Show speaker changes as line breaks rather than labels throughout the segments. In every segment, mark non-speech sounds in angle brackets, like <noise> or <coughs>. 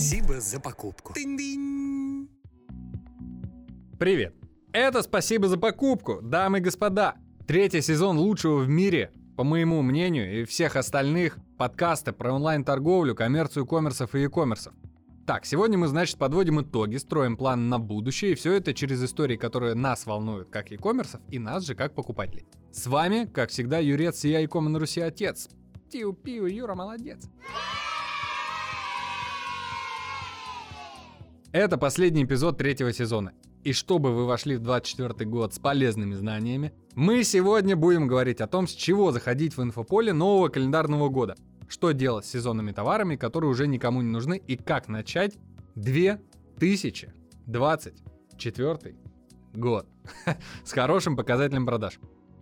Спасибо за покупку.
Привет! Это «Спасибо за покупку», дамы и господа. Третий сезон лучшего в мире, по моему мнению, и всех остальных подкасты про онлайн-торговлю, коммерцию коммерсов и e-коммерсов. Так, сегодня мы, значит, подводим итоги, строим план на будущее, и все это через истории, которые нас волнуют как e-коммерсов, и нас же как покупателей. С вами, как всегда, Юрец и я, e на Руси отец. Тиу-пиу, Юра, молодец. Это последний эпизод третьего сезона. И чтобы вы вошли в 24 год с полезными знаниями, мы сегодня будем говорить о том, с чего заходить в инфополе нового календарного года, что делать с сезонными товарами, которые уже никому не нужны, и как начать 2024 год <laughs> с хорошим показателем продаж.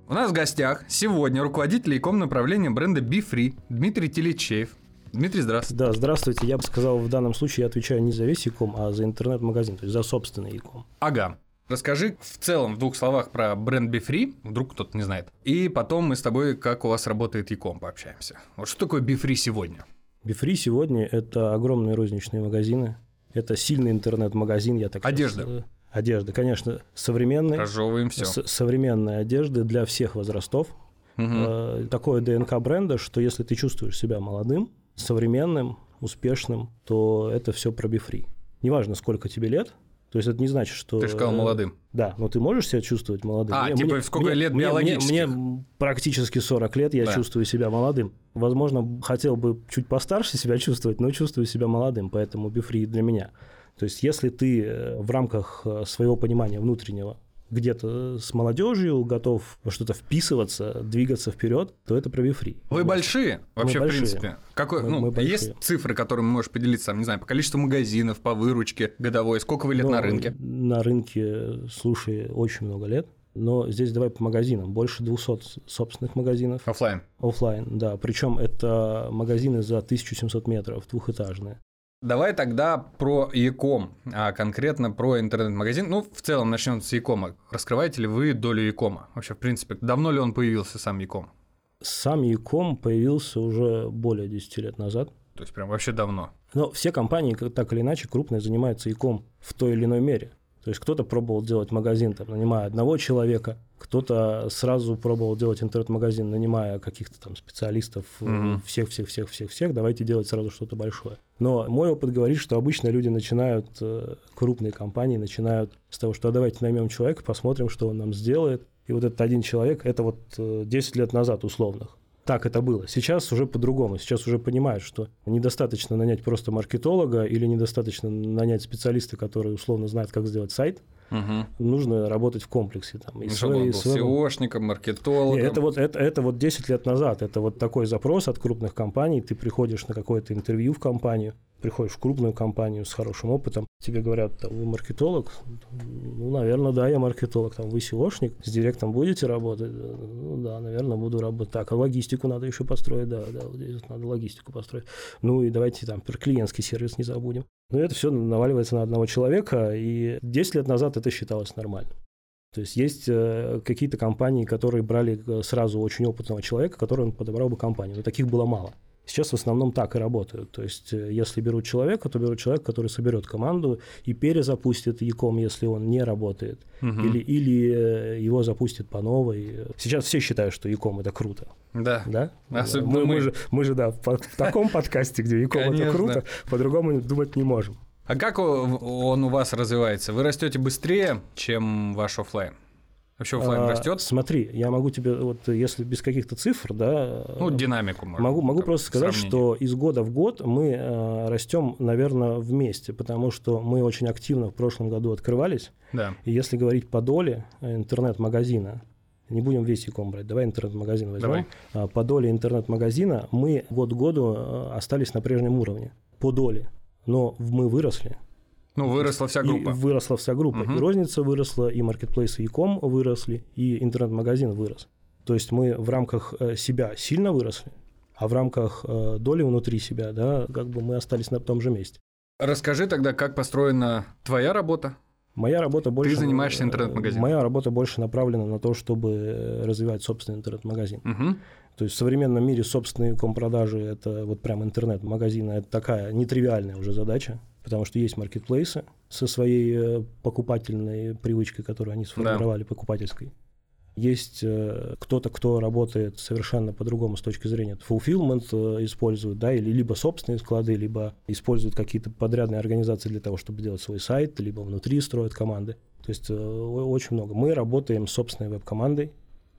У нас в гостях сегодня руководитель иком направления бренда BeFree Дмитрий Телечеев. Дмитрий, здравствуйте.
Да, здравствуйте. Я бы сказал, в данном случае я отвечаю не за весь иком, а за интернет-магазин, то есть за собственный иком.
Ага. Расскажи в целом в двух словах про бренд BeFree, вдруг кто-то не знает. И потом мы с тобой, как у вас работает Яком, пообщаемся. Вот что такое BeFree сегодня?
BeFree сегодня – это огромные розничные магазины, это сильный интернет-магазин, я так
Одежда.
Сказал. Одежда, конечно, современная.
Разжевываем все.
современная одежда для всех возрастов. Угу. Такое ДНК бренда, что если ты чувствуешь себя молодым, современным, успешным, то это все про бифри. Неважно, сколько тебе лет, то есть это не значит, что...
Ты же сказал молодым.
Да, но ты можешь себя чувствовать молодым.
А, мне, типа мне, сколько
мне,
лет
мне? Мне, мне практически 40 лет, я да. чувствую себя молодым. Возможно, хотел бы чуть постарше себя чувствовать, но чувствую себя молодым, поэтому бифри для меня. То есть если ты э, в рамках э, своего понимания внутреннего где-то с молодежью, готов во что-то вписываться, двигаться вперед, то это про Befree.
Вы большие вообще, мы большие. в принципе? Какой, мы, ну, мы есть цифры, которыми можешь поделиться, там, не знаю, по количеству магазинов, по выручке годовой? Сколько вы лет ну, на рынке?
На рынке, слушай, очень много лет. Но здесь давай по магазинам. Больше 200 собственных магазинов.
Оффлайн.
Оффлайн, да. Причем это магазины за 1700 метров, двухэтажные.
Давай тогда про Яком, а конкретно про интернет-магазин. Ну, в целом начнем с Якома. Раскрываете ли вы долю Якома? Вообще, в принципе, давно ли он появился, сам Яком?
Сам Яком появился уже более 10 лет назад.
То есть, прям вообще давно.
Но все компании, так или иначе, крупные, занимаются Яком в той или иной мере. То есть кто-то пробовал делать магазин, там, нанимая одного человека, кто-то сразу пробовал делать интернет-магазин, нанимая каких-то там специалистов, всех-всех-всех-всех-всех, давайте делать сразу что-то большое. Но мой опыт говорит, что обычно люди начинают, э, крупные компании начинают с того, что а давайте наймем человека, посмотрим, что он нам сделает. И вот этот один человек, это вот 10 э, лет назад условных так это было. Сейчас уже по-другому. Сейчас уже понимают, что недостаточно нанять просто маркетолога или недостаточно нанять специалиста, который условно знает, как сделать сайт. Угу. Нужно работать в комплексе. Там,
и ну, свой, он был своего... SEOшником, маркетологом.
это, вот, это, это вот 10 лет назад. Это вот такой запрос от крупных компаний. Ты приходишь на какое-то интервью в компанию, приходишь в крупную компанию с хорошим опытом, тебе говорят, там, вы маркетолог? Ну, наверное, да, я маркетолог. Там, вы SEOшник, с директом будете работать? Ну, да, наверное, буду работать. Так, а логистику надо еще построить? Да, да, вот здесь надо логистику построить. Ну, и давайте там про клиентский сервис не забудем. Но это все наваливается на одного человека, и 10 лет назад это считалось нормально. То есть есть э, какие-то компании, которые брали э, сразу очень опытного человека, который он подобрал бы компанию, но таких было мало. Сейчас в основном так и работают. То есть, э, если берут человека, то берут человека, который соберет команду и перезапустит Яком, если он не работает. Угу. Или, или э, его запустит по новой. Сейчас все считают, что Яком это круто.
Да.
Да? Особенно мы, мы. мы, же, мы же, да, в таком <laughs> подкасте, где Яком это круто, по-другому думать не можем.
А как он у вас развивается? Вы растете быстрее, чем ваш офлайн? Вообще офлайн а, растет?
Смотри, я могу тебе, вот если без каких-то цифр, да.
Ну, динамику
можно. Могу, могу просто сказать, что из года в год мы э, растем, наверное, вместе, потому что мы очень активно в прошлом году открывались.
Да.
И если говорить по доле интернет-магазина, не будем весь Яком брать, давай интернет-магазин возьмем. Давай. А, по доле интернет-магазина мы год к году э, остались на прежнем уровне, по доле. Но мы выросли,
ну, выросла вся группа.
И выросла вся группа. Угу. И розница выросла, и маркетплейсы, и ком выросли, и интернет-магазин вырос. То есть мы в рамках э, себя сильно выросли, а в рамках э, доли внутри себя, да, как бы мы остались на том же месте.
Расскажи тогда, как построена твоя работа,
Моя работа больше...
Ты занимаешься интернет-магазином.
Моя работа больше направлена на то, чтобы развивать собственный интернет-магазин.
Угу.
То есть в современном мире собственные компродажи – это вот прям интернет-магазины, это такая нетривиальная уже задача, потому что есть маркетплейсы со своей э, покупательной привычкой, которую они сформировали, да. покупательской. Есть э, кто-то, кто работает совершенно по-другому с точки зрения fulfillment э, использует, да, или либо собственные склады, либо используют какие-то подрядные организации для того, чтобы делать свой сайт, либо внутри строят команды. То есть очень много. Мы работаем с собственной веб-командой,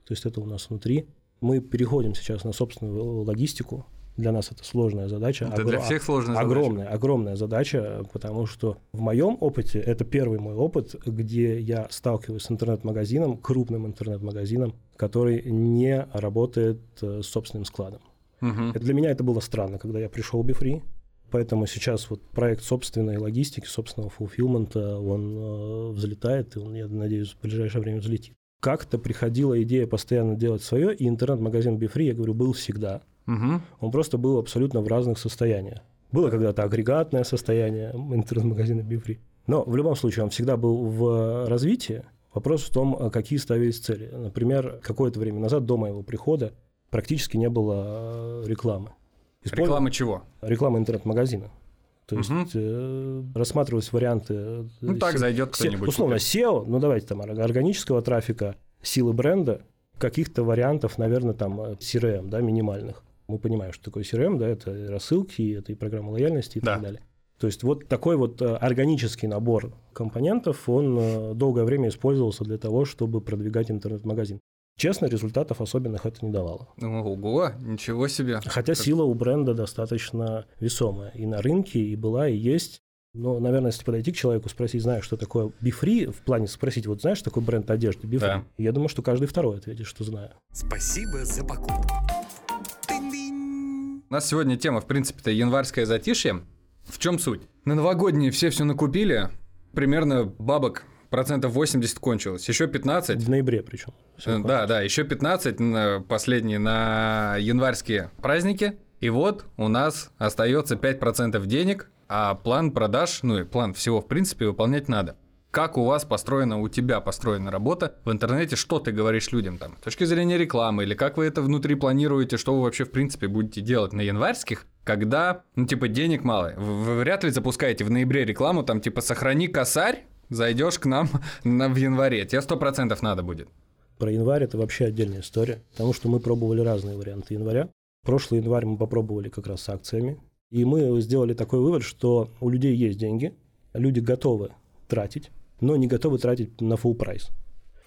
то есть это у нас внутри. Мы переходим сейчас на собственную логистику. Для нас это сложная задача.
Это Огр... для всех сложная
огромная,
задача.
Огромная задача, потому что в моем опыте, это первый мой опыт, где я сталкиваюсь с интернет-магазином, крупным интернет-магазином, который не работает э, с собственным складом.
Угу.
Для меня это было странно, когда я пришел в Бифри. Поэтому сейчас вот проект собственной логистики, собственного фулфилмента, он э, взлетает, и он, я надеюсь, в ближайшее время взлетит как-то приходила идея постоянно делать свое, и интернет-магазин BeFree, я говорю, был всегда.
Угу.
Он просто был абсолютно в разных состояниях. Было когда-то агрегатное состояние интернет-магазина BeFree. Но в любом случае он всегда был в развитии. Вопрос в том, какие ставились цели. Например, какое-то время назад, до моего прихода, практически не было э, рекламы.
Использ... Рекламы чего?
Реклама интернет-магазина. То есть угу. э, рассматривались варианты... Э,
ну так зайдет кто-нибудь.
Условно SEO, ну давайте там органического трафика, силы бренда, каких-то вариантов, наверное, там CRM, да, минимальных. Мы понимаем, что такое CRM, да, это рассылки, это и программа лояльности и да. так далее. То есть вот такой вот э, органический набор компонентов, он э, долгое время использовался для того, чтобы продвигать интернет-магазин. Честно, результатов особенных это не давало.
Ого, ничего себе.
Хотя как... сила у бренда достаточно весомая. И на рынке, и была, и есть. Но, наверное, если подойти к человеку, спросить, знаешь, что такое Befree, в плане спросить, вот знаешь, такой бренд одежды Befree? Да. Я думаю, что каждый второй ответит, что знаю.
Спасибо за покупку. У нас сегодня тема, в принципе-то, январское затишье. В чем суть? На новогодние все все накупили, примерно бабок процентов 80 кончилось, еще 15...
В ноябре причем.
Да, да, еще 15 последние на январские праздники. И вот у нас остается 5% денег, а план продаж, ну и план всего в принципе выполнять надо. Как у вас построена, у тебя построена работа в интернете, что ты говоришь людям там, с точки зрения рекламы, или как вы это внутри планируете, что вы вообще в принципе будете делать на январских, когда, ну, типа, денег мало. Вы вряд ли запускаете в ноябре рекламу, там, типа, сохрани косарь, зайдешь к нам <laughs> на, в январе, тебе сто процентов надо будет.
Про январь это вообще отдельная история, потому что мы пробовали разные варианты января. Прошлый январь мы попробовали как раз с акциями, и мы сделали такой вывод, что у людей есть деньги, люди готовы тратить, но не готовы тратить на full прайс.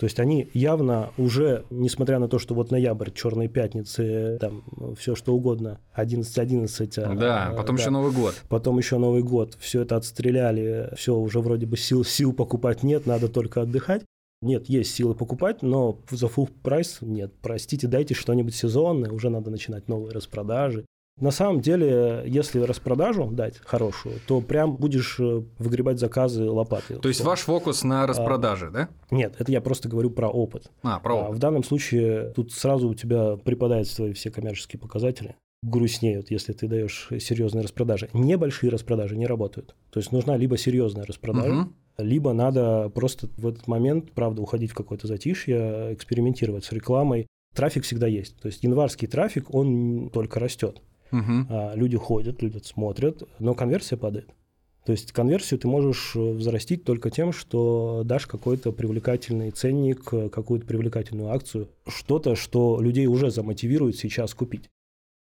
То есть они явно уже, несмотря на то, что вот ноябрь, черные пятницы, там все что угодно, 11-11.
А, да, а, потом да, еще Новый год.
Потом еще Новый год. Все это отстреляли, все уже вроде бы сил, сил покупать нет, надо только отдыхать. Нет, есть силы покупать, но за full прайс нет. Простите, дайте что-нибудь сезонное, уже надо начинать новые распродажи. На самом деле, если распродажу дать хорошую, то прям будешь э, выгребать заказы лопатой.
То есть ваш фокус на распродаже, а, да?
Нет, это я просто говорю про опыт.
А, про опыт. А
в данном случае тут сразу у тебя припадают свои все коммерческие показатели грустнеют, если ты даешь серьезные распродажи. Небольшие распродажи не работают. То есть нужна либо серьезная распродажа, угу. либо надо просто в этот момент, правда, уходить в какое-то затишье, экспериментировать с рекламой. Трафик всегда есть. То есть январский трафик, он только растет.
Угу.
Люди ходят, люди смотрят, но конверсия падает. То есть конверсию ты можешь э, взрастить только тем, что дашь какой-то привлекательный ценник, э, какую-то привлекательную акцию, что-то, что людей уже замотивирует сейчас купить.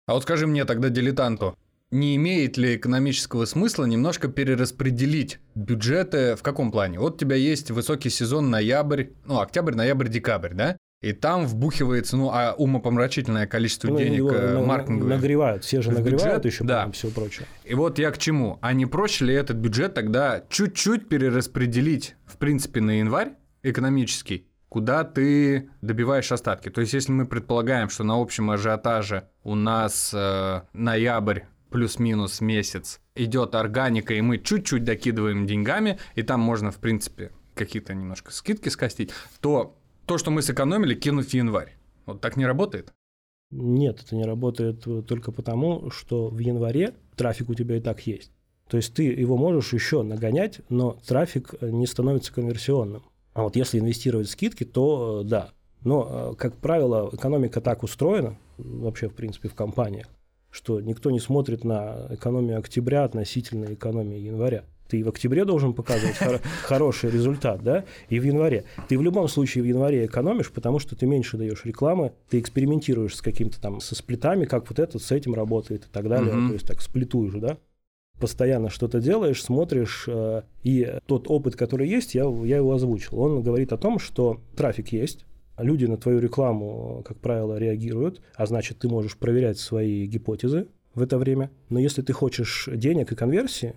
А вот скажи мне тогда, дилетанту, не имеет ли экономического смысла немножко перераспределить бюджеты в каком плане? Вот у тебя есть высокий сезон ноябрь, ну, октябрь, ноябрь, декабрь, да? И там вбухивается, ну, а умопомрачительное количество ну, денег его,
э, маркетинговых. Нагревают, все же нагревают бюджет, еще,
да.
все прочее.
И вот я к чему. А не проще ли этот бюджет тогда чуть-чуть перераспределить, в принципе, на январь экономический, куда ты добиваешь остатки? То есть, если мы предполагаем, что на общем ажиотаже у нас э, ноябрь плюс-минус месяц идет органика, и мы чуть-чуть докидываем деньгами, и там можно, в принципе, какие-то немножко скидки скостить, то то, что мы сэкономили, кинуть в январь. Вот так не работает?
Нет, это не работает только потому, что в январе трафик у тебя и так есть. То есть ты его можешь еще нагонять, но трафик не становится конверсионным. А вот если инвестировать в скидки, то э, да. Но, э, как правило, экономика так устроена, вообще, в принципе, в компаниях, что никто не смотрит на экономию октября относительно экономии января. Ты в октябре должен показывать <laughs> хороший результат, да, и в январе. Ты в любом случае в январе экономишь, потому что ты меньше даешь рекламы, ты экспериментируешь с каким-то там, со сплитами, как вот этот с этим работает и так далее. То есть так сплитуешь, да постоянно что-то делаешь, смотришь, э, и тот опыт, который есть, я, я его озвучил. Он говорит о том, что трафик есть, люди на твою рекламу, как правило, реагируют, а значит, ты можешь проверять свои гипотезы в это время. Но если ты хочешь денег и конверсии,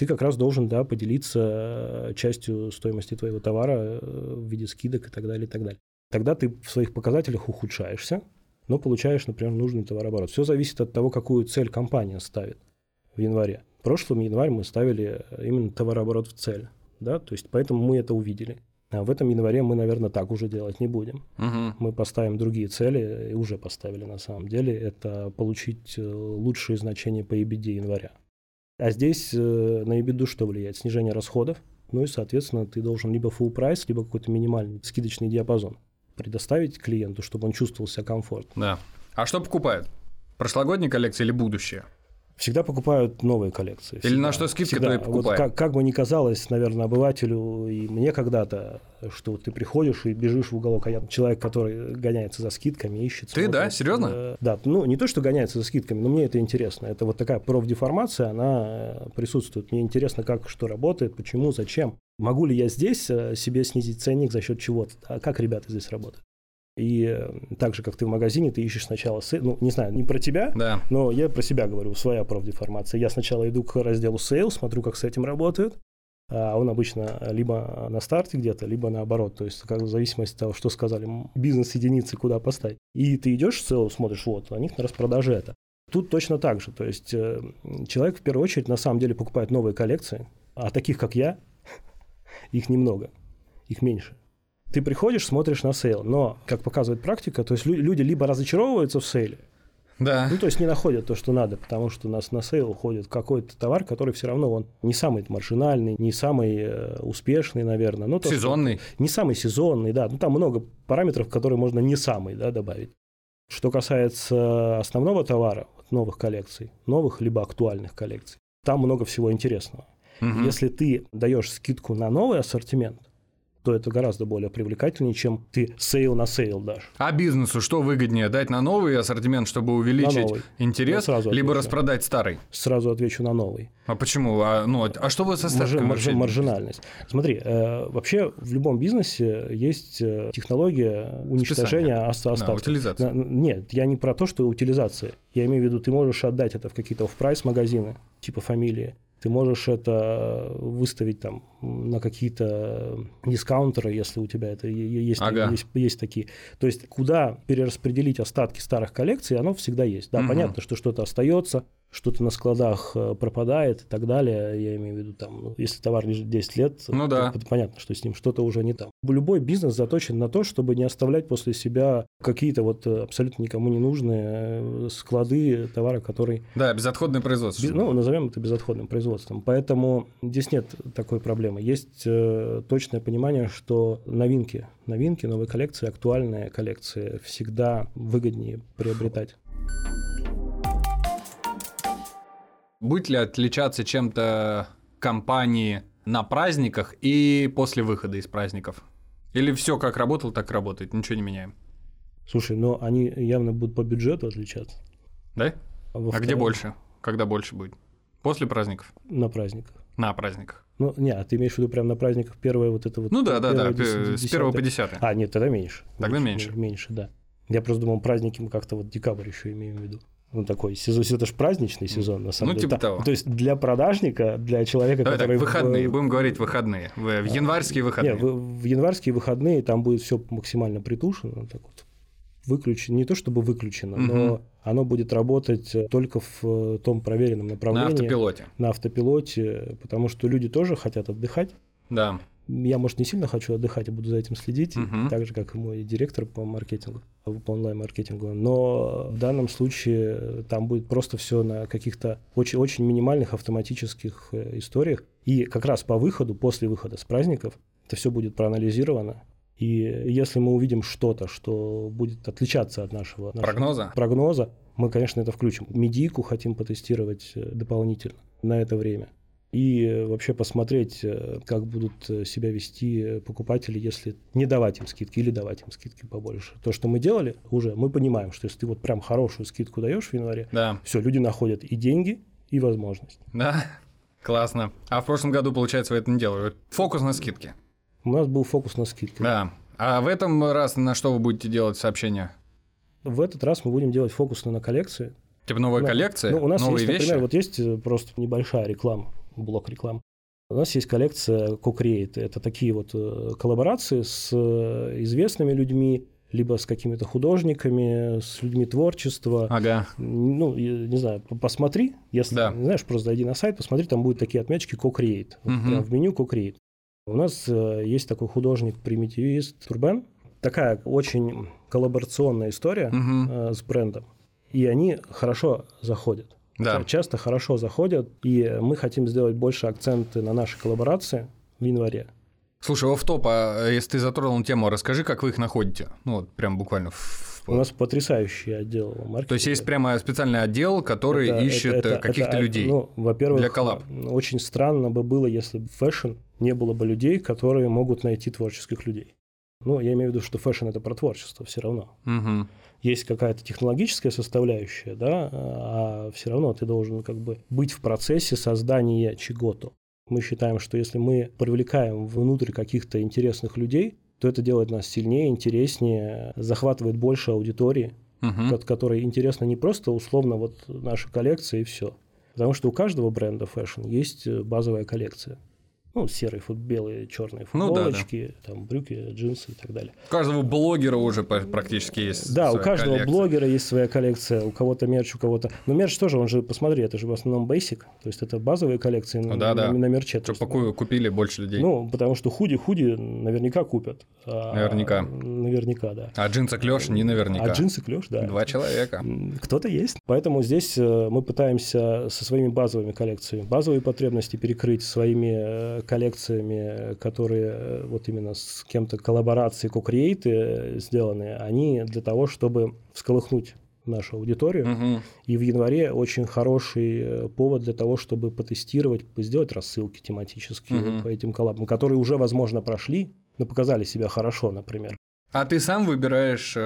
ты как раз должен да, поделиться э, частью стоимости твоего товара э, в виде скидок и так далее, и так далее. Тогда ты в своих показателях ухудшаешься, но получаешь, например, нужный товарооборот. Все зависит от того, какую цель компания ставит в январе. В прошлом январь мы ставили именно товарооборот в цель. Да? То есть поэтому мы это увидели. А в этом январе мы, наверное, так уже делать не будем.
Угу.
Мы поставим другие цели, и уже поставили на самом деле, это получить э, лучшие значения по EBD января. А здесь э, на EBITDA что влияет? Снижение расходов, ну и, соответственно, ты должен либо full price, либо какой-то минимальный скидочный диапазон предоставить клиенту, чтобы он чувствовал себя комфортно.
Да. А что покупают? Прошлогодние коллекции или будущее?
Всегда покупают новые коллекции.
Всегда. Или на что скидка, всегда. то и покупают.
Вот как, как бы ни казалось, наверное, обывателю и мне когда-то, что ты приходишь и бежишь в уголок, а я человек, который гоняется за скидками, ищет.
Ты, смотрит, да? Серьезно?
Э, да, ну не то, что гоняется за скидками, но мне это интересно. Это вот такая профдеформация, она э, присутствует. Мне интересно, как что работает, почему, зачем. Могу ли я здесь э, себе снизить ценник за счет чего-то? А как ребята здесь работают? И так же, как ты в магазине, ты ищешь сначала сейл. Ну, не знаю, не про тебя,
да.
но я про себя говорю, своя профдеформация. Я сначала иду к разделу сейл, смотрю, как с этим работают. А он обычно либо на старте где-то, либо наоборот. То есть, как в зависимости от того, что сказали, бизнес-единицы куда поставить. И ты идешь в сейл, смотришь, вот, у них на распродаже это. Тут точно так же. То есть, э, человек в первую очередь на самом деле покупает новые коллекции, а таких, как я, <laughs> их немного, их меньше ты приходишь, смотришь на сейл, но, как показывает практика, то есть люди либо разочаровываются в сейле,
да.
Ну, то есть не находят то, что надо, потому что у нас на сейл уходит какой-то товар, который все равно он не самый маржинальный, не самый э, успешный, наверное. Ну,
то, сезонный.
Что, не самый сезонный, да. Ну, там много параметров, которые можно не самый да, добавить. Что касается основного товара, новых коллекций, новых либо актуальных коллекций, там много всего интересного.
Угу.
Если ты даешь скидку на новый ассортимент, то это гораздо более привлекательнее, чем ты сейл на сейл дашь.
А бизнесу что выгоднее? Дать на новый ассортимент, чтобы увеличить интерес, сразу либо отвечу. распродать старый?
Сразу отвечу на новый.
А почему? А, ну, а что вы со ставкой
Марж, марж, Маржинальность. Смотри, э, вообще в любом бизнесе есть э, технология уничтожения остатков. Да,
утилизация.
Нет, я не про то, что утилизация. Я имею в виду, ты можешь отдать это в какие-то off-price магазины, типа Фамилии, ты можешь это выставить там на какие-то дискаунтеры, если у тебя это есть, ага. есть, есть такие. То есть куда перераспределить остатки старых коллекций, оно всегда есть. Да, угу. понятно, что что-то остается, что-то на складах э, пропадает и так далее. Я имею в виду, там, ну, если товар лежит 10 лет,
ну, да.
понятно, что с ним что-то уже не там. Любой бизнес заточен на то, чтобы не оставлять после себя какие-то вот э, абсолютно никому не нужные э, склады товара, который...
Да, безотходное производство.
Без, ну, назовем это безотходным производством. Поэтому здесь нет такой проблемы. Есть э, точное понимание, что новинки, новинки, новые коллекции, актуальные коллекции всегда выгоднее приобретать.
Будет ли отличаться чем-то компании на праздниках и после выхода из праздников? Или все как работало, так работает, ничего не меняем?
Слушай, но они явно будут по бюджету отличаться.
Да? А, а где больше? Когда больше будет? После праздников?
На праздниках.
На праздниках.
Ну, не, а ты имеешь в виду прямо на праздниках первое вот это вот...
Ну да, да, да, с первого по десятое.
А, нет, тогда меньше.
Тогда меньше.
Меньше, меньше да. Я просто думал, праздники мы как-то вот декабрь еще имеем в виду ну, такой сезон, это же праздничный сезон, на самом
ну,
деле.
Ну, типа того.
То есть для продажника, для человека,
Давай
который...
Так, выходные, в... будем говорить выходные, в, в январские выходные.
Нет, в, в январские выходные там будет все максимально притушено, так вот, выключено, не то чтобы выключено, угу. но оно будет работать только в э, том проверенном направлении.
На автопилоте.
На автопилоте, потому что люди тоже хотят отдыхать.
Да.
Я, может, не сильно хочу отдыхать, и буду за этим следить,
Мгм.
так же, как и мой директор по маркетингу, по онлайн-маркетингу. Но в данном случае там будет просто все на каких-то очень, очень минимальных автоматических э, историях. И как раз по выходу, после выхода с праздников, это все будет проанализировано. И если мы увидим что-то, что будет отличаться от нашего, нашего
Прогноза?
прогноза, мы, конечно, это включим. Медийку хотим потестировать э, дополнительно на это время. И вообще посмотреть, э, как будут э, себя вести покупатели, если не давать им скидки или давать им скидки побольше. То, что мы делали уже, мы понимаем, что если ты вот прям хорошую скидку даешь в январе,
Да.
все, люди находят и деньги, и возможность.
Да? <laughs> Классно. А в прошлом году, получается, вы это не делали. Фокус на скидки.
У нас был фокус на скидки.
Да. А в этом раз на что вы будете делать сообщения?
В этот раз мы будем делать фокус на коллекции.
Типа новая
Ну,
коллекция,
Ну, у нас
новые
есть,
вещи?
например, вот есть э, просто небольшая реклама, блок реклам. У нас есть коллекция Co-Create. Это такие вот э, коллаборации с э, известными людьми, либо с какими-то художниками, с людьми творчества.
Ага.
Ну, не знаю, посмотри, если
Да.
не знаешь, просто зайди на сайт, посмотри, там будут такие отметочки Co-Create. Вот
Мгм.
прям в меню Co-Create. У нас э, есть такой художник-примитивист Турбен. Такая очень коллаборационная история э, с брендом. И они хорошо заходят.
Да.
Часто хорошо заходят, и мы хотим сделать больше акценты на наши коллаборации в январе.
Слушай, офф-топ, а если ты затронул тему, расскажи, как вы их находите. Ну, вот прям буквально. в-
У нас потрясающий отдел маркетинга.
То есть есть прямо специальный отдел, который
Это-
ищет
это-
э,
это-
каких-то
это,
людей.
Ну, во-первых,
для коллаб.
очень странно бы было, если бы в fashion не было бы людей, которые могут найти творческих людей. Ну, я имею в виду, что fashion это про творчество все равно.
Мгм.
Есть какая-то технологическая составляющая, да, а все равно ты должен как бы быть в процессе создания чего-то. Мы считаем, что если мы привлекаем внутрь каких-то интересных людей, то это делает нас сильнее, интереснее, захватывает больше аудитории,
Мгм.
ко- которой интересно не просто условно вот наша коллекция и все. Потому что у каждого бренда fashion есть э, базовая коллекция. Ну, серые, фут, белые, черные
Ну да, да.
футболочки, там брюки, джинсы и так далее.
У каждого блогера уже практически есть.
Да, у
своя
каждого
коллекция.
блогера есть своя коллекция, у кого-то мерч, у кого-то... Но мерч тоже, он же, посмотри, это же в основном basic, то есть это базовые коллекции
Ну
на,
да, да.
на, на мерче. то
Что
есть,
поку- купили больше людей.
Ну, потому что худи-худи наверняка купят. А-
Наверняка.
Наверняка, да.
а джинсы клеш не наверняка.
А джинсы клеш, да.
Два человека.
Кто-то есть. Поэтому здесь э, мы пытаемся со своими базовыми коллекциями, базовые потребности перекрыть своими э, коллекциями, которые э, вот именно с кем-то коллаборации, ко-креейты э, сделаны, они для того, чтобы всколыхнуть нашу аудиторию.
Мгм.
И в январе очень хороший э, повод для того, чтобы потестировать, сделать рассылки тематические
Мгм.
по этим коллабам, которые уже, возможно, прошли, но показали себя хорошо, например.
А ты сам выбираешь,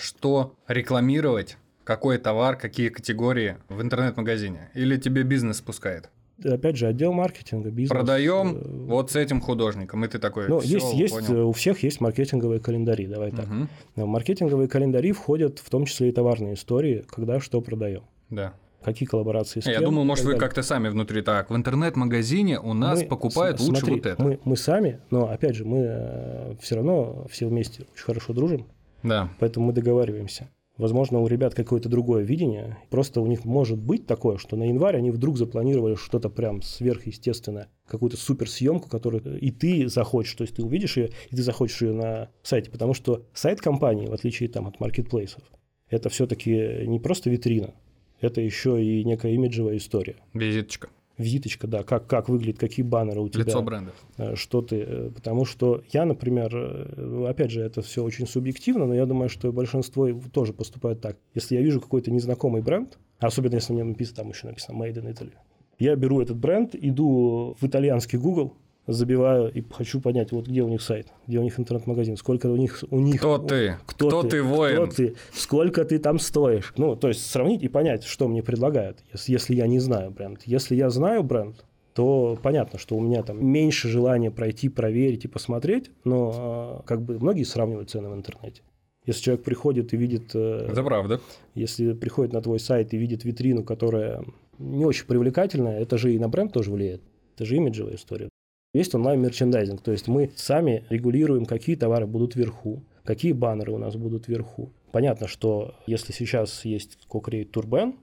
что рекламировать, какой товар, какие категории в интернет-магазине? Или тебе бизнес спускает?
Опять же, отдел маркетинга, бизнес.
Продаем
э,
вот с этим художником, и ты такой.
Ну,
«Всё,
есть, есть,
понял».
э, у всех есть маркетинговые календари, давай так.
Мгм.
В маркетинговые календари входят в том числе и товарные истории, когда что продаем.
Да.
Какие коллаборации с
Я
кем
думал,
и
может, вы как-то сами внутри так. В интернет-магазине у нас
Мы-
покупают
с-
лучше
смотри,
вот это.
Мы, мы сами, но опять же, мы все равно все вместе очень хорошо дружим,
Да.
поэтому мы договариваемся. Возможно, у ребят какое-то другое видение. Просто у них может быть такое, что на январь они вдруг запланировали что-то прям сверхъестественное, какую-то суперсъемку, которую и ты захочешь, то есть ты увидишь ее, и ты захочешь ее на сайте, потому что сайт компании, в отличие там от маркетплейсов, это все-таки не просто витрина, это еще и некая имиджевая история.
Визиточка.
Визиточка, да, как, как выглядит, какие баннеры у тебя.
Лицо бренда.
Э, что ты. э, Потому что я, например, э, опять же, это все очень субъективно, но я думаю, что большинство тоже поступает так. Если я вижу какой-то незнакомый бренд, особенно если мне написано, там еще написано Made in Italy, я беру этот бренд, иду в итальянский Google, забиваю и хочу понять, вот где у них сайт, где у них интернет-магазин, сколько у них... У них
Кто ты?
кто,
Кто ты, воин?
Кто ты? Сколько ты там стоишь? Ну, то есть сравнить и понять, что мне предлагают, если, если я не знаю бренд. Если я знаю бренд, то понятно, что у меня там меньше желания пройти, проверить и посмотреть, но э, как бы многие сравнивают цены в интернете. Если человек приходит и видит, э,
Это правда.
если приходит на твой сайт и видит витрину, которая не очень привлекательная, это же и на бренд тоже влияет. Это же имиджевая история. Есть онлайн-мерчендайзинг, то есть мы сами регулируем, какие товары будут вверху, какие баннеры у нас будут вверху. Понятно, что если сейчас есть Co-Create Turban,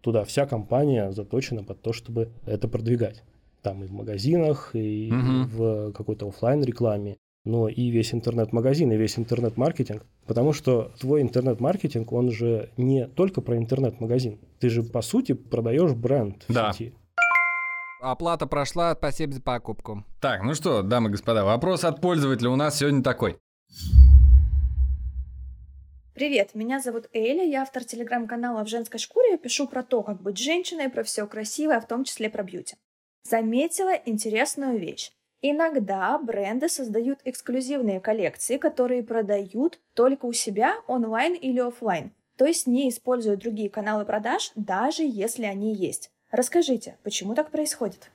туда вся компания заточена под то, чтобы это продвигать. Там и в магазинах, и
Мгм.
в какой-то оффлайн рекламе, но и весь интернет-магазин, и весь интернет-маркетинг. Потому что твой интернет-маркетинг, он же не только про интернет-магазин. Ты же, по сути, продаешь бренд в
Да.
сети.
Оплата прошла, спасибо за покупку.
Так, ну что, дамы и господа, вопрос от пользователя у нас сегодня такой.
Привет, меня зовут Эля, я автор телеграм-канала «В женской шкуре» и пишу про то, как быть женщиной, про все красивое, в том числе про бьюти. Заметила интересную вещь. Иногда бренды создают эксклюзивные коллекции, которые продают только у себя онлайн или оффлайн, то есть не используют другие каналы продаж, даже если они есть. Расскажите, почему так происходит?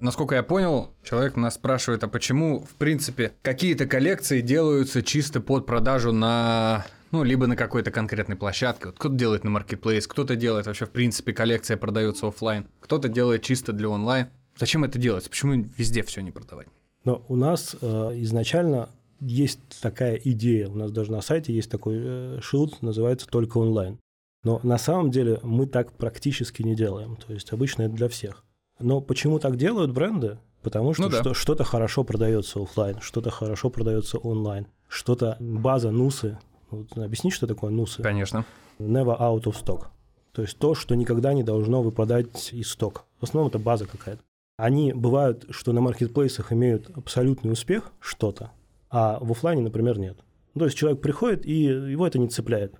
Насколько я понял, человек нас спрашивает, а почему, в принципе, какие-то коллекции делаются чисто под продажу на ну, либо на какой-то конкретной площадке. Вот кто-то делает на Marketplace, кто-то делает вообще, в принципе, коллекция продается оффлайн, кто-то делает чисто для онлайн. Зачем это делать? Почему везде все не продавать?
Но у нас э, изначально есть такая идея, у нас даже на сайте есть такой э, шильд, называется «Только онлайн». Но на самом деле мы так практически не делаем, то есть обычно это для всех. Но почему так делают бренды? Потому что,
Ну да.
что что-то хорошо продается оффлайн, что-то хорошо продается онлайн, что-то база нусы. Вот, объясни, что такое нусы?
Конечно.
Never out of stock. То есть то, что никогда не должно выпадать из стока. В основном это база какая-то. Они бывают, что на маркетплейсах имеют абсолютный успех что-то, а в оффлайне, например, нет. Ну, То есть человек приходит, и его это не цепляет.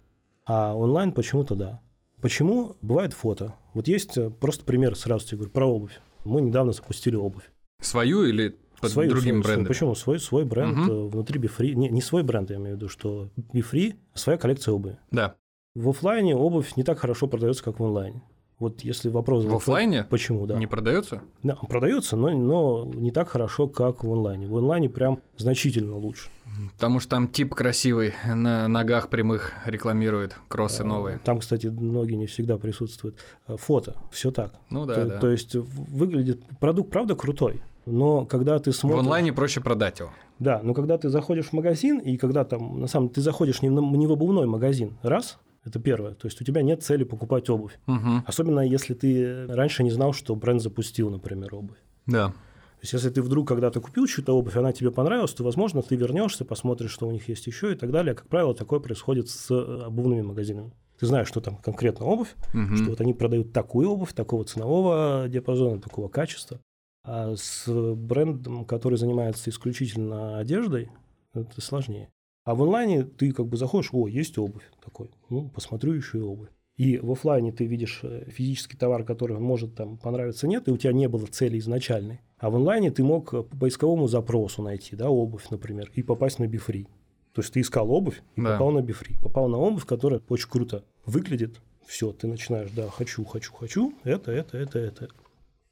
А онлайн почему-то да. Почему? Бывает фото. Вот есть э, просто пример, сразу тебе говорю, про обувь. Мы недавно запустили обувь.
Свою или под
Свою-
другим
свою-
брендом?
Почему? Свой, свой бренд э, внутри Befree. Не, не свой бренд, я имею в виду, что Befree, а своя коллекция обуви.
Да.
В оффлайне обувь не так хорошо продается, как в онлайне. Вот если вопрос...
В оффлайне
Почему, да.
не продается?
Да, продается, но, но не так хорошо, как в онлайне. В онлайне прям значительно лучше.
Потому что там тип красивый, на ногах прямых рекламирует кроссы новые.
Там, кстати, ноги не всегда присутствуют. Э, Фото, все так.
Ну да,
то,
да.
то есть в- выглядит продукт, правда, крутой. Но когда ты
В
смотришь...
онлайне проще продать его.
Да, но когда ты заходишь в магазин, и когда там, на самом деле, ты заходишь не в, не в обувной магазин, раз, это первое, то есть у тебя нет цели покупать обувь.
Мгм.
Особенно если ты раньше не знал, что бренд запустил, например, обувь.
Да.
То есть, если ты вдруг когда-то купил чью-то обувь, она тебе понравилась, то, возможно, ты вернешься, посмотришь, что у них есть еще и так далее. Как правило, такое происходит с э, обувными магазинами. Ты знаешь, что там конкретно обувь,
Мгм.
что вот они продают такую обувь, такого ценового диапазона, такого качества. А с брендом, который занимается исключительно одеждой, это сложнее. А в онлайне ты как бы заходишь, о, есть обувь такой, ну, посмотрю еще и обувь. И в оффлайне ты видишь э, физический товар, который может там понравиться, нет, и у тебя не было цели изначальной. А в онлайне ты мог по поисковому запросу найти, да, обувь, например, и попасть на бифри. То есть ты искал обувь и
Да.
попал на бифри. Попал на обувь, которая очень круто выглядит. Все, ты начинаешь, да, хочу, хочу, хочу, это, это, это, это.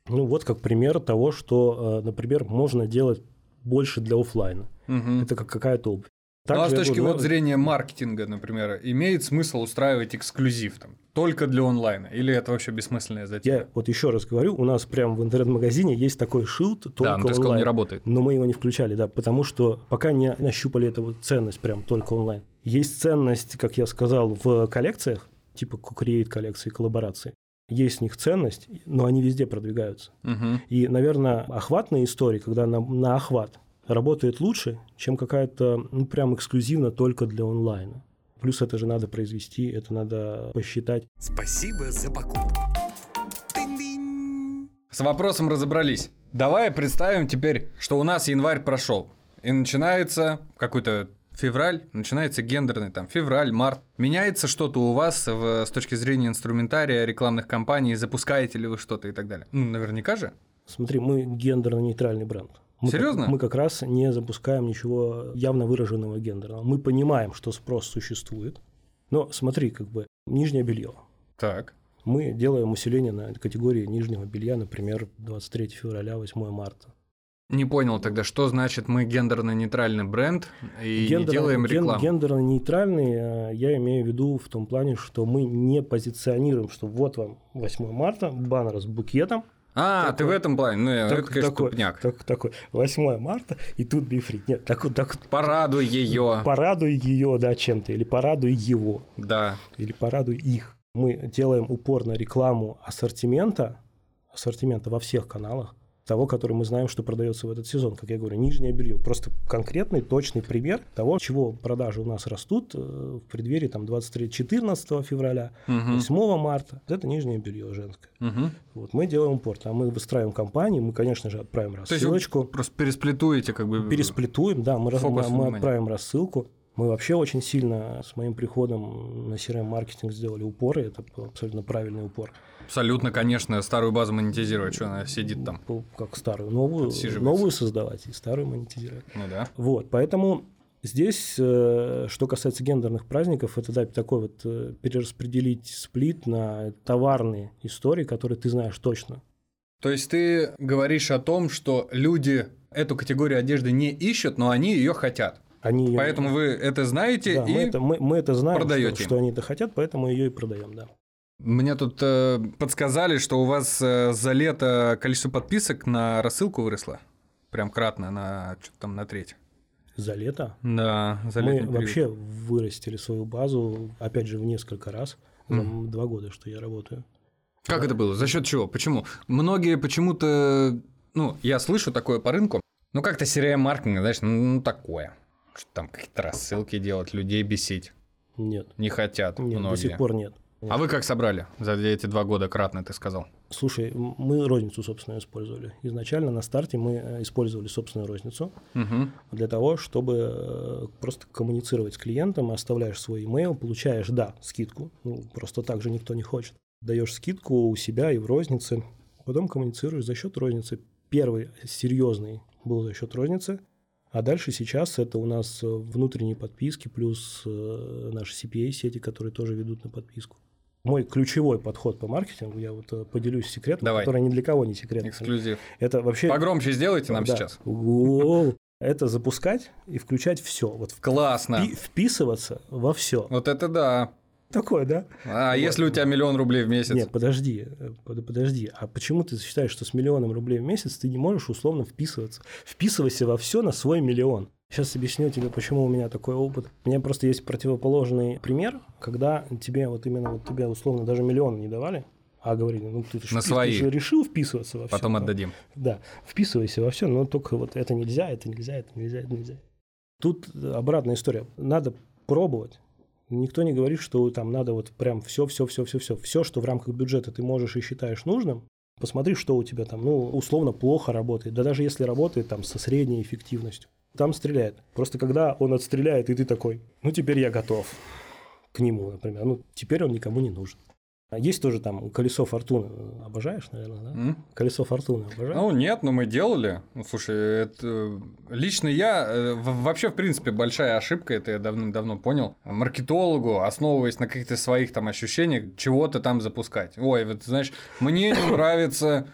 Ну, вот как пример того, что, э, например, можно делать больше для оффлайна.
Мгм.
Это как какая-то обувь.
Ну, а
Также
с точки вот зрения маркетинга, например, имеет смысл устраивать эксклюзив там, только для онлайна? Или это вообще бессмысленная затея?
Я вот еще раз говорю, у нас прямо в интернет-магазине есть такой шилд только
да, но ты сказал,
онлайн.
не работает.
Но мы его не включали, да, потому что пока не нащупали эту ценность прям только онлайн. Есть ценность, как я сказал, в коллекциях, типа create коллекции, коллаборации. Есть в них ценность, но они везде продвигаются.
Мгм.
И, наверное, охватные истории, когда на, на охват работает лучше, чем какая-то, ну, прям эксклюзивно только для онлайна. Плюс это же надо произвести, это надо посчитать.
Спасибо за покупку.
С вопросом разобрались. Давай представим теперь, что у нас январь прошел. И начинается какой-то февраль, начинается гендерный там февраль, март. Меняется что-то у вас в- с точки зрения инструментария, рекламных кампаний, запускаете ли вы что-то и так далее? Ну, наверняка же.
Смотри, мы гендерно-нейтральный бренд. Мы как-
Серьезно?
мы как раз не запускаем ничего явно выраженного гендерного. Мы понимаем, что спрос существует. Но смотри, как бы нижнее белье.
Так.
Мы делаем усиление на категории нижнего белья, например, 23 февраля, 8 марта.
Не понял тогда, что значит мы гендерно-нейтральный бренд и не
Гендерно-
делаем
ген-
рекламу.
Гендерно-нейтральный э, я имею в виду в том плане, что мы не позиционируем, что вот вам 8 марта, баннер с букетом.
А, ты в
такой-
этом плане? Ну, это,
Так-
конечно,
такой,
тупняк.
так- такой 8 марта, и тут бифри. Нет, так, вот- так
Порадуй ее.
порадуй ее, да, чем-то, или порадуй его,
Да.
или порадуй их. Мы делаем упор на рекламу ассортимента, ассортимента во всех каналах, того, который мы знаем, что продается в этот сезон. Как я говорю, нижнее белье. Просто конкретный, точный пример того, чего продажи у нас растут э, в преддверии там, 23 14 февраля,
Мгм.
8 марта. Это нижнее белье женское.
Мгм.
Вот, мы делаем импорт, а мы выстраиваем компанию, мы, конечно же, отправим
То есть
рассылочку,
просто пересплетуете как бы...
пересплетуем, да, мы, раз- мы- отправим рассылку. Мы вообще очень сильно с моим приходом на CRM-маркетинг сделали упоры, это абсолютно правильный упор.
Абсолютно, конечно, старую базу монетизировать, что она сидит там.
По- Как старую, новую, новую создавать и старую монетизировать.
Ну да.
Вот, поэтому здесь, э, что касается гендерных праздников, это да, такой вот э, перераспределить сплит на товарные истории, которые ты знаешь точно.
То есть ты говоришь о том, что люди эту категорию одежды не ищут, но они ее хотят.
Они её-
Поэтому вы это знаете
да,
и
мы, это, мы, мы это знаем,
продаёте
что, что они это хотят, поэтому ее и продаем, да.
Мне тут э, подсказали, что у вас э, за лето количество подписок на рассылку выросло. Прям кратно на что-то там на треть.
За лето
Да, за
мы
летний период.
вообще вырастили свою базу, опять же, в несколько раз. За два года, что я работаю.
Как это было? За счет чего? Почему? Многие почему-то, ну, я слышу такое по рынку, ну, как-то серия маркетинга, знаешь, ну, ну, такое. Что там какие-то рассылки делать, людей бесить.
Нет,
Не хотят
нет,
многие.
до сих пор нет.
А вы как собрали за эти два года кратно, ты сказал?
Слушай, мы розницу, собственно, использовали. Изначально на старте мы э, использовали собственную розницу
Угу.
для того, чтобы э, просто коммуницировать с клиентом, оставляешь свой email, получаешь, да, скидку. Ну, просто так же никто не хочет. Даешь скидку у себя и в рознице, потом коммуницируешь за счет розницы. Первый серьезный был за счет розницы, а дальше сейчас это у нас э, внутренние подписки плюс наши CPA-сети, которые тоже ведут на подписку. Мой ключевой подход по маркетингу, я вот э, поделюсь секретом,
Давай.
который ни для кого не секрет.
Эксклюзив.
Это вообще...
Погромче сделайте нам
Да.
сейчас.
Это запускать и включать все. Вот
Классно.
впи- вписываться во все.
Вот это да.
Такое, да?
А если у тебя миллион рублей в месяц?
Нет, подожди, э, под- подожди. А почему ты считаешь, что с миллионом рублей в месяц ты не можешь условно вписываться? Вписывайся во все на свой миллион. Сейчас объясню тебе, почему у меня такой опыт. У меня просто есть противоположный пример, когда тебе вот именно вот тебе условно даже миллион не давали, а говорили, ну ты,
На
впис-
свои.
ты же решил вписываться во все.
Потом отдадим.
Да, вписывайся во все, но только вот это нельзя, это нельзя, это нельзя, это нельзя. Тут обратная история. Надо пробовать. Никто не говорит, что там надо вот прям все, все, все, все, все, все, что в рамках бюджета ты можешь и считаешь нужным. Посмотри, что у тебя там, ну, условно плохо работает. Да даже если работает там со средней эффективностью, там стреляет. Просто когда он отстреляет, и ты такой, ну, теперь я готов к нему, например. Ну, теперь он никому не нужен. А есть тоже там колесо фортуны. Обожаешь, наверное, да?
М?
Колесо фортуны обожаешь?
Ну, нет, но мы делали. Ну, слушай, это... лично я... э, Вообще, в принципе, большая ошибка, это я давным-давно понял. Маркетологу, основываясь на каких-то своих там ощущениях, чего-то там запускать. Ой, вот, знаешь, мне не <coughs> нравится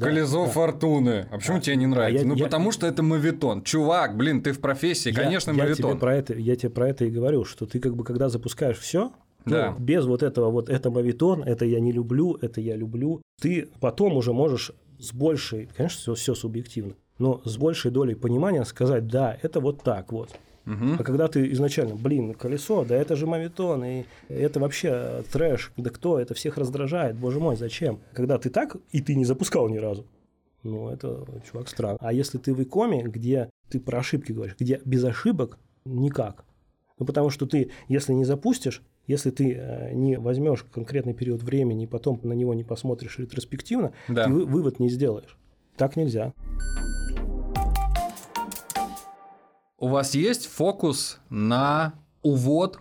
колесо фортуны. А почему тебе не нравится?
я-
Ну, потому что это мавитон. Чувак, блин, ты в профессии, конечно, мавитон.
я тебе про это и говорю, что ты как бы когда запускаешь все,
Да.
без вот этого вот это мавитон, это я не люблю, это я люблю, ты потом уже можешь с большей, конечно, все, все субъективно, но с большей долей понимания сказать, да, это вот так вот.
Мгм.
А когда ты изначально, блин, колесо, да это же мавитон, и это вообще трэш, да кто, это всех раздражает, боже мой, зачем? Когда ты так, и ты не запускал ни разу, ну это, чувак, странно. А если ты в икоме, где ты про ошибки говоришь, где без ошибок никак. Ну потому что ты, если не запустишь, если ты э, не возьмешь конкретный период времени и потом на него не посмотришь ретроспективно,
Да.
ты вы- вывод не сделаешь. Так нельзя.
У вас есть фокус на увод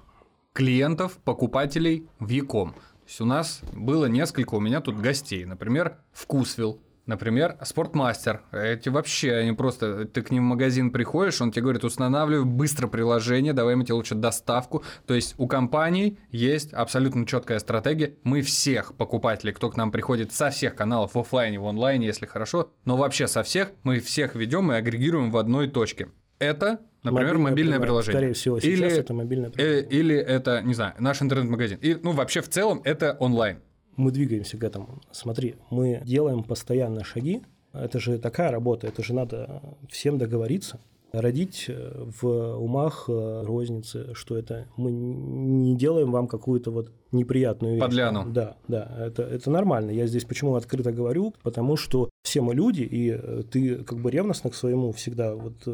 клиентов, покупателей в Яком? То есть у нас было несколько у меня тут гостей. Например, Вкусвилл. Например, Спортмастер. Эти вообще, они просто... Ты к ним в магазин приходишь, он тебе говорит, устанавливай быстро приложение, давай мы тебе лучше доставку. То есть у компаний есть абсолютно четкая стратегия. Мы всех покупателей, кто к нам приходит со всех каналов в офлайне, в онлайне, если хорошо, но вообще со всех, мы всех ведем и агрегируем в одной точке. Это, например, мобильное, приложение.
Скорее всего, сейчас
Или
это мобильное
Э,
приложение.
Или это, не знаю, наш интернет-магазин. И, ну, вообще, в целом, это онлайн.
Мы двигаемся к этому. Смотри, мы делаем постоянно шаги. Это же такая работа, это же надо всем договориться. родить э, в умах э, розницы, что это мы не делаем вам какую-то вот неприятную вещь.
Подляну.
Да, да, это, это нормально. Я здесь почему открыто говорю, потому что все мы люди, и э, ты как бы ревностно к своему всегда вот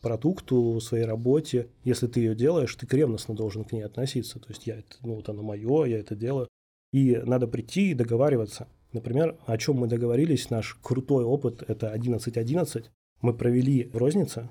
продукту, своей работе, если ты ее делаешь, ты ревностно должен к ней относиться. То есть я это, ну вот оно мое, я это делаю. И надо прийти и договариваться. Например, о чем мы договорились, наш крутой опыт – это 11.11. Мы провели в рознице,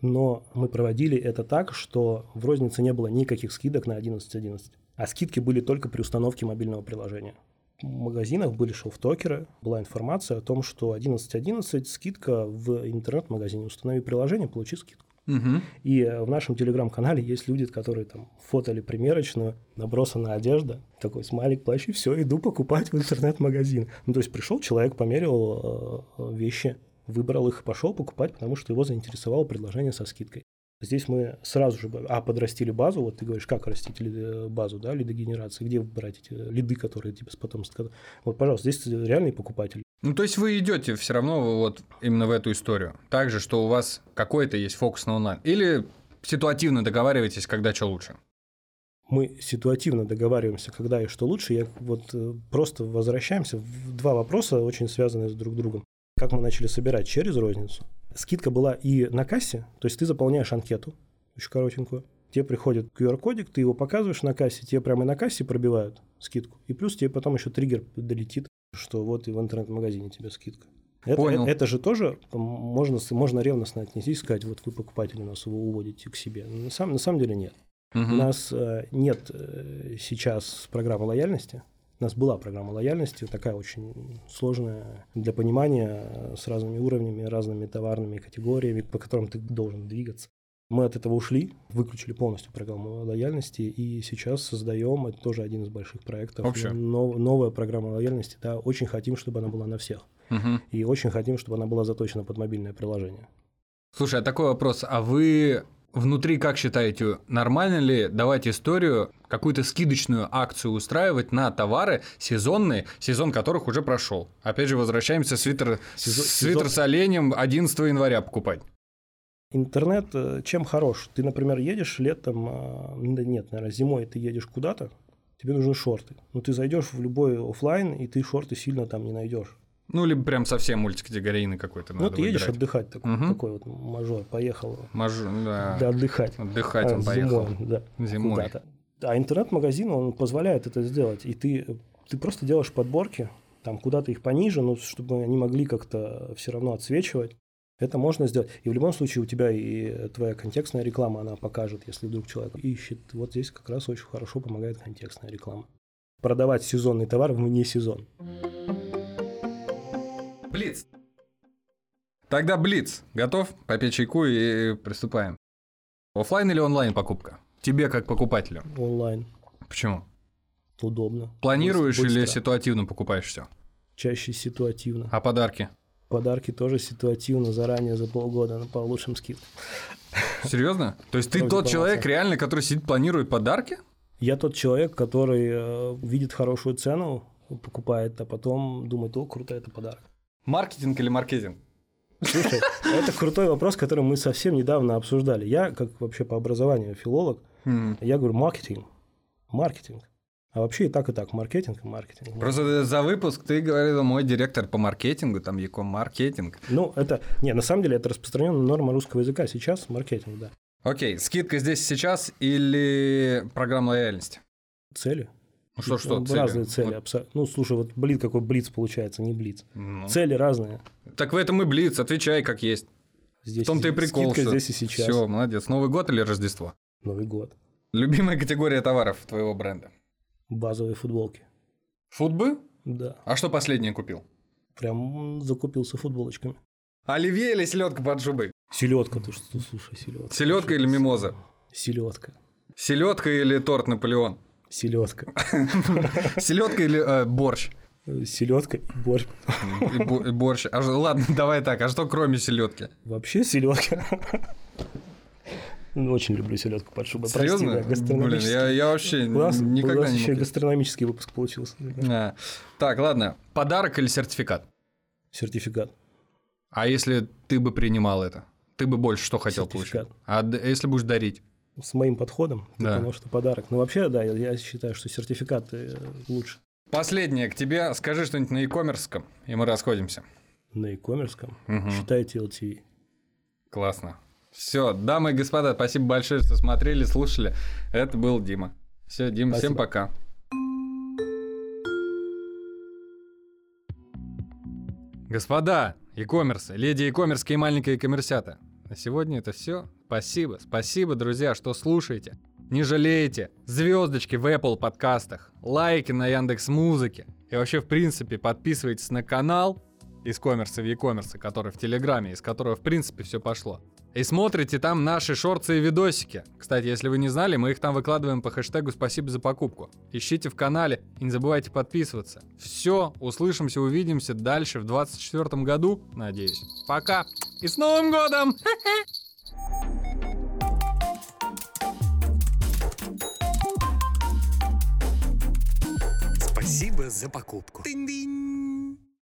но мы проводили это так, что в рознице не было никаких скидок на 11.11, а скидки были только при установке мобильного приложения. В магазинах были шелфтокеры, была информация о том, что 11.11 скидка в интернет-магазине. Установи приложение, получи скидку.
Угу.
И в нашем телеграм-канале есть люди, которые там фотали примерочную, набросана одежда, такой смайлик, плащ, и все, иду покупать в интернет-магазин. Ну, то есть пришел человек, померил э, вещи, выбрал их и пошел покупать, потому что его заинтересовало предложение со скидкой. Здесь мы сразу же, а, подрастили базу, вот ты говоришь, как растить э, базу, да, лидогенерации, где брать эти лиды, которые тебе потом... Вот, пожалуйста, здесь реальный покупатель.
Ну, то есть вы идете все равно вот именно в эту историю. Также, что у вас какой-то есть фокус на онлайн. Или ситуативно договариваетесь, когда что лучше?
мы ситуативно договариваемся, когда и что лучше. Я вот э, просто возвращаемся два вопроса, очень связанные с друг другом как мы начали собирать через розницу. Скидка была и на кассе, то есть ты заполняешь анкету, очень коротенькую, тебе приходит QR-кодик, ты его показываешь на кассе, тебе прямо и на кассе пробивают скидку. И плюс тебе потом еще триггер долетит, что вот и в интернет-магазине тебе скидка. Это,
Понял.
Это, это же тоже можно, можно ревностно отнестись, сказать, вот вы покупатель у нас, его уводите к себе. На самом, на самом деле нет.
Угу.
У нас э, нет э, сейчас программы лояльности, у нас была программа лояльности, такая очень сложная для понимания, э, с разными уровнями, разными товарными категориями, по которым ты должен двигаться. Мы от этого ушли, выключили полностью программу лояльности, и сейчас создаем, это тоже один из больших проектов, нов, новая программа лояльности. Да, очень хотим, чтобы она была на всех.
Угу.
И очень хотим, чтобы она была заточена под мобильное приложение.
Слушай, а такой вопрос. А вы внутри, как считаете, нормально ли давать историю, какую-то скидочную акцию устраивать на товары сезонные, сезон которых уже прошел? Опять же, возвращаемся, свитер,
Сезон-
свитер
сезон-
с оленем 11 января покупать.
Интернет э, чем хорош? Ты, например, едешь летом, да нет, наверное, зимой ты едешь куда-то, тебе нужны шорты. Ну, ты зайдешь в любой офлайн, и ты шорты сильно там не найдешь.
Ну, либо прям совсем мультикатегорийный какой-то
Ну, ты едешь
выбирать.
отдыхать, такой,
Мгм.
такой вот мажор, поехал.
Мажу- да.
Да, отдыхать.
Отдыхать
А,
он поехал.
Зимой, да.
Зимой.
Куда-то. А интернет-магазин, он позволяет это сделать. И ты, ты просто делаешь подборки, там куда-то их пониже, но чтобы они могли как-то все равно отсвечивать. Это можно сделать. И в любом случае у тебя и твоя контекстная реклама, она покажет, если вдруг человек ищет. Вот здесь как раз очень хорошо помогает контекстная реклама. Продавать сезонный товар вне сезон.
Блиц. Тогда Блиц. Готов? Попить чайку и приступаем. Оффлайн или онлайн покупка? Тебе как покупателю.
Онлайн.
Почему?
Удобно.
Планируешь
Быстро.
или ситуативно покупаешь все?
Чаще ситуативно.
А подарки?
Подарки тоже ситуативно, заранее, за полгода, на по лучшим скидкам.
Серьезно? То есть ты
Вроде
тот
баланса.
человек реально, который сидит, планирует подарки?
Я тот человек, который э, видит хорошую цену, покупает, а потом думает, о, круто, это подарок.
Маркетинг или маркетинг?
Слушай, <laughs> это крутой вопрос, который мы совсем недавно обсуждали. Я, как вообще по образованию филолог, я говорю маркетинг. Маркетинг. А вообще и так, и так. Маркетинг и маркетинг.
Просто за выпуск ты говорил, мой директор по маркетингу, там Яком маркетинг.
Ну, это... Не, на самом деле, это распространенная норма русского языка. Сейчас маркетинг, да.
Окей, скидка здесь сейчас или программа лояльности?
Цели.
Ну что, что,
Ну,
цели?
Разные цели.
Вот,
абсо- Ну, слушай, вот блиц, какой блиц получается, не блиц.
ну.
Цели разные.
Так в этом и блиц, отвечай как есть.
Здесь
В том-то и прикол,
скидка
что...
здесь и сейчас.
Все, молодец. Новый год или Рождество?
Новый год.
Любимая категория товаров твоего бренда?
Базовые футболки.
Футбы?
Да.
А что последнее купил?
Прям закупился футболочками.
Оливье или селедка под шубой?
Селедка, ты что, слушай, селедка.
Селедка или мимоза?
Селедка.
Селедка или торт Наполеон?
Селедка. <laughs>
Селедка или э, борщ?
Селедка и борщ.
И, бо- и борщ. А, ладно, <laughs> давай так. А что кроме селедки?
Вообще селедка. Ну, Очень люблю селедку под шубой. Прости,
Серьезно?
да,
Блин, я, я вообще
У нас, у
никогда
нас
не
еще
мог.
гастрономический выпуск получился.
А. Так, ладно. Подарок или сертификат?
Сертификат.
А если ты бы принимал это? ты бы больше что хотел
Сертификат.
получить? А если будешь дарить?
С моим подходом,
Да.
понял, что подарок. Но вообще, да, я, я считаю, что сертификаты э, лучше
Последнее к тебе. Скажи что-нибудь на e-commerce, и мы расходимся.
на e-commerce.
Мгм.
Считайте LTV.
Классно. Все, дамы и господа, спасибо большое, что смотрели, слушали. Это был Дима. Все, Дим, всем
Спасибо.
пока. Господа, e-commerce, леди e-commerce и маленькие коммерсята. На сегодня это все. Спасибо, спасибо, друзья, что слушаете. Не жалеете. Звездочки в Apple подкастах, лайки на Яндекс Музыке. И вообще, в принципе, подписывайтесь на канал из коммерса в e-commerce, который в Телеграме, из которого, в принципе, все пошло. И смотрите там наши шорты и видосики. Кстати, если вы не знали, мы их там выкладываем по хэштегу «Спасибо за покупку». Ищите в канале и не забывайте подписываться. Все, услышимся, увидимся дальше в 2024 году, надеюсь. Пока и с Новым годом!
Спасибо за покупку. Тынь-дынь.